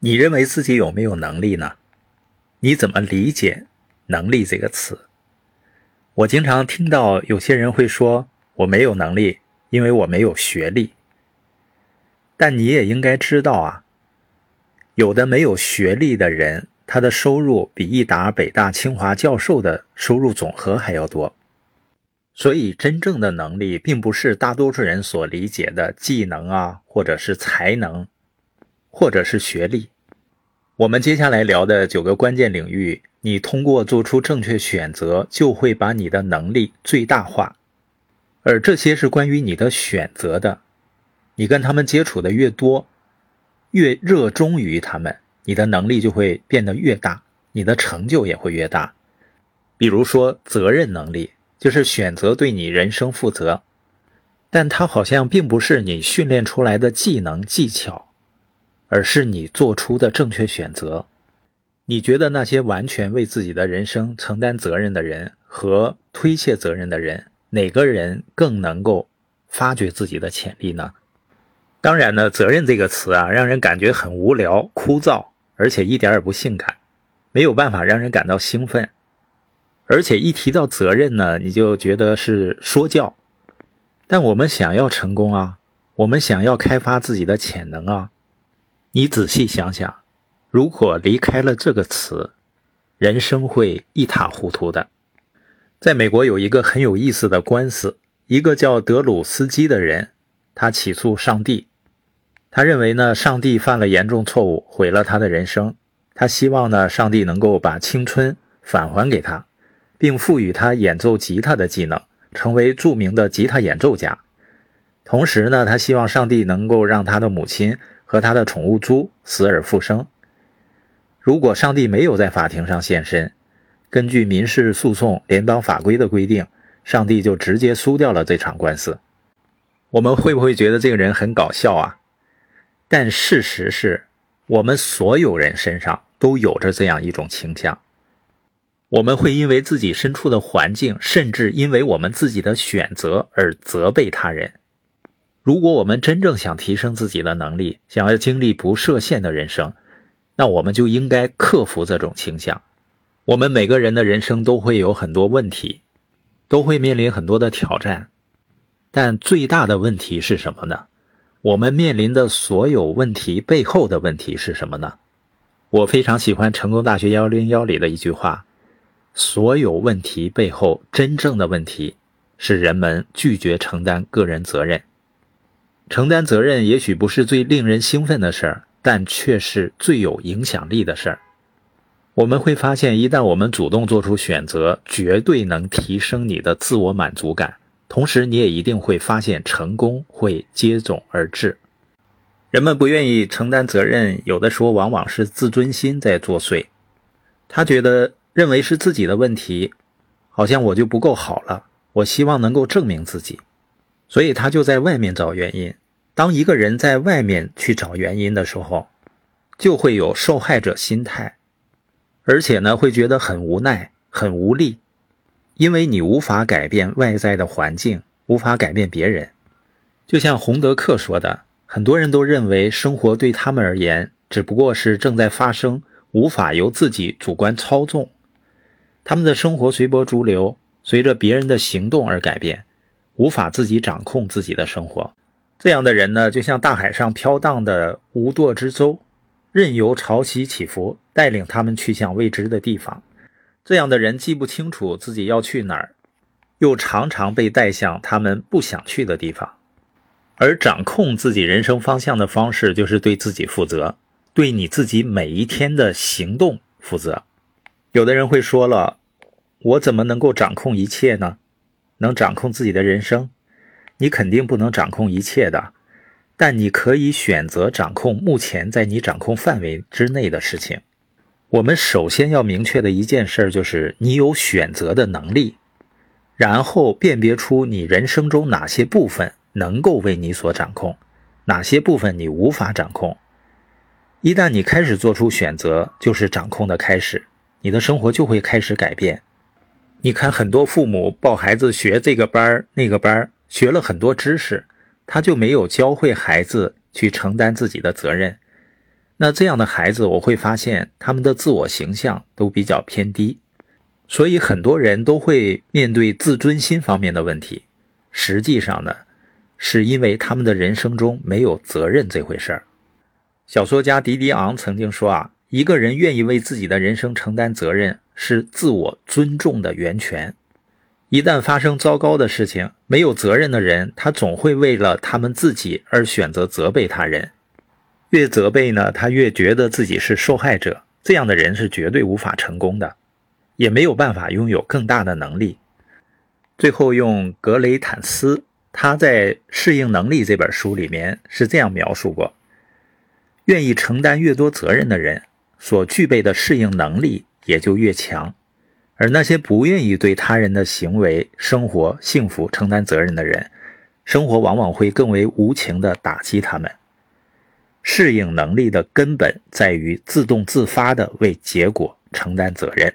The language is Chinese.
你认为自己有没有能力呢？你怎么理解“能力”这个词？我经常听到有些人会说：“我没有能力，因为我没有学历。”但你也应该知道啊，有的没有学历的人，他的收入比一打北大、清华教授的收入总和还要多。所以，真正的能力并不是大多数人所理解的技能啊，或者是才能。或者是学历，我们接下来聊的九个关键领域，你通过做出正确选择，就会把你的能力最大化。而这些是关于你的选择的，你跟他们接触的越多，越热衷于他们，你的能力就会变得越大，你的成就也会越大。比如说，责任能力就是选择对你人生负责，但它好像并不是你训练出来的技能技巧。而是你做出的正确选择。你觉得那些完全为自己的人生承担责任的人和推卸责任的人，哪个人更能够发掘自己的潜力呢？当然呢，责任这个词啊，让人感觉很无聊、枯燥，而且一点也不性感，没有办法让人感到兴奋。而且一提到责任呢，你就觉得是说教。但我们想要成功啊，我们想要开发自己的潜能啊。你仔细想想，如果离开了这个词，人生会一塌糊涂的。在美国有一个很有意思的官司，一个叫德鲁斯基的人，他起诉上帝，他认为呢，上帝犯了严重错误，毁了他的人生。他希望呢，上帝能够把青春返还给他，并赋予他演奏吉他的技能，成为著名的吉他演奏家。同时呢，他希望上帝能够让他的母亲。和他的宠物猪死而复生。如果上帝没有在法庭上现身，根据民事诉讼联邦法规的规定，上帝就直接输掉了这场官司。我们会不会觉得这个人很搞笑啊？但事实是，我们所有人身上都有着这样一种倾向：我们会因为自己身处的环境，甚至因为我们自己的选择而责备他人。如果我们真正想提升自己的能力，想要经历不设限的人生，那我们就应该克服这种倾向。我们每个人的人生都会有很多问题，都会面临很多的挑战，但最大的问题是什么呢？我们面临的所有问题背后的问题是什么呢？我非常喜欢成功大学幺零幺里的一句话：所有问题背后真正的问题是人们拒绝承担个人责任。承担责任也许不是最令人兴奋的事儿，但却是最有影响力的事儿。我们会发现，一旦我们主动做出选择，绝对能提升你的自我满足感。同时，你也一定会发现成功会接踵而至。人们不愿意承担责任，有的时候往往是自尊心在作祟。他觉得认为是自己的问题，好像我就不够好了。我希望能够证明自己。所以他就在外面找原因。当一个人在外面去找原因的时候，就会有受害者心态，而且呢，会觉得很无奈、很无力，因为你无法改变外在的环境，无法改变别人。就像洪德克说的，很多人都认为生活对他们而言只不过是正在发生，无法由自己主观操纵。他们的生活随波逐流，随着别人的行动而改变。无法自己掌控自己的生活，这样的人呢，就像大海上飘荡的无舵之舟，任由潮汐起伏带领他们去向未知的地方。这样的人既不清楚自己要去哪儿，又常常被带向他们不想去的地方。而掌控自己人生方向的方式，就是对自己负责，对你自己每一天的行动负责。有的人会说了，我怎么能够掌控一切呢？能掌控自己的人生，你肯定不能掌控一切的，但你可以选择掌控目前在你掌控范围之内的事情。我们首先要明确的一件事就是你有选择的能力，然后辨别出你人生中哪些部分能够为你所掌控，哪些部分你无法掌控。一旦你开始做出选择，就是掌控的开始，你的生活就会开始改变。你看，很多父母抱孩子学这个班那个班，学了很多知识，他就没有教会孩子去承担自己的责任。那这样的孩子，我会发现他们的自我形象都比较偏低，所以很多人都会面对自尊心方面的问题。实际上呢，是因为他们的人生中没有责任这回事儿。小说家迪迪昂曾经说啊，一个人愿意为自己的人生承担责任，是自我尊重的源泉。一旦发生糟糕的事情，没有责任的人，他总会为了他们自己而选择责备他人。越责备呢，他越觉得自己是受害者。这样的人是绝对无法成功的，也没有办法拥有更大的能力。最后，用格雷坦斯他在《适应能力》这本书里面是这样描述过：愿意承担越多责任的人，所具备的适应能力也就越强；而那些不愿意对他人的行为、生活、幸福承担责任的人，生活往往会更为无情地打击他们。适应能力的根本在于自动自发地为结果承担责任。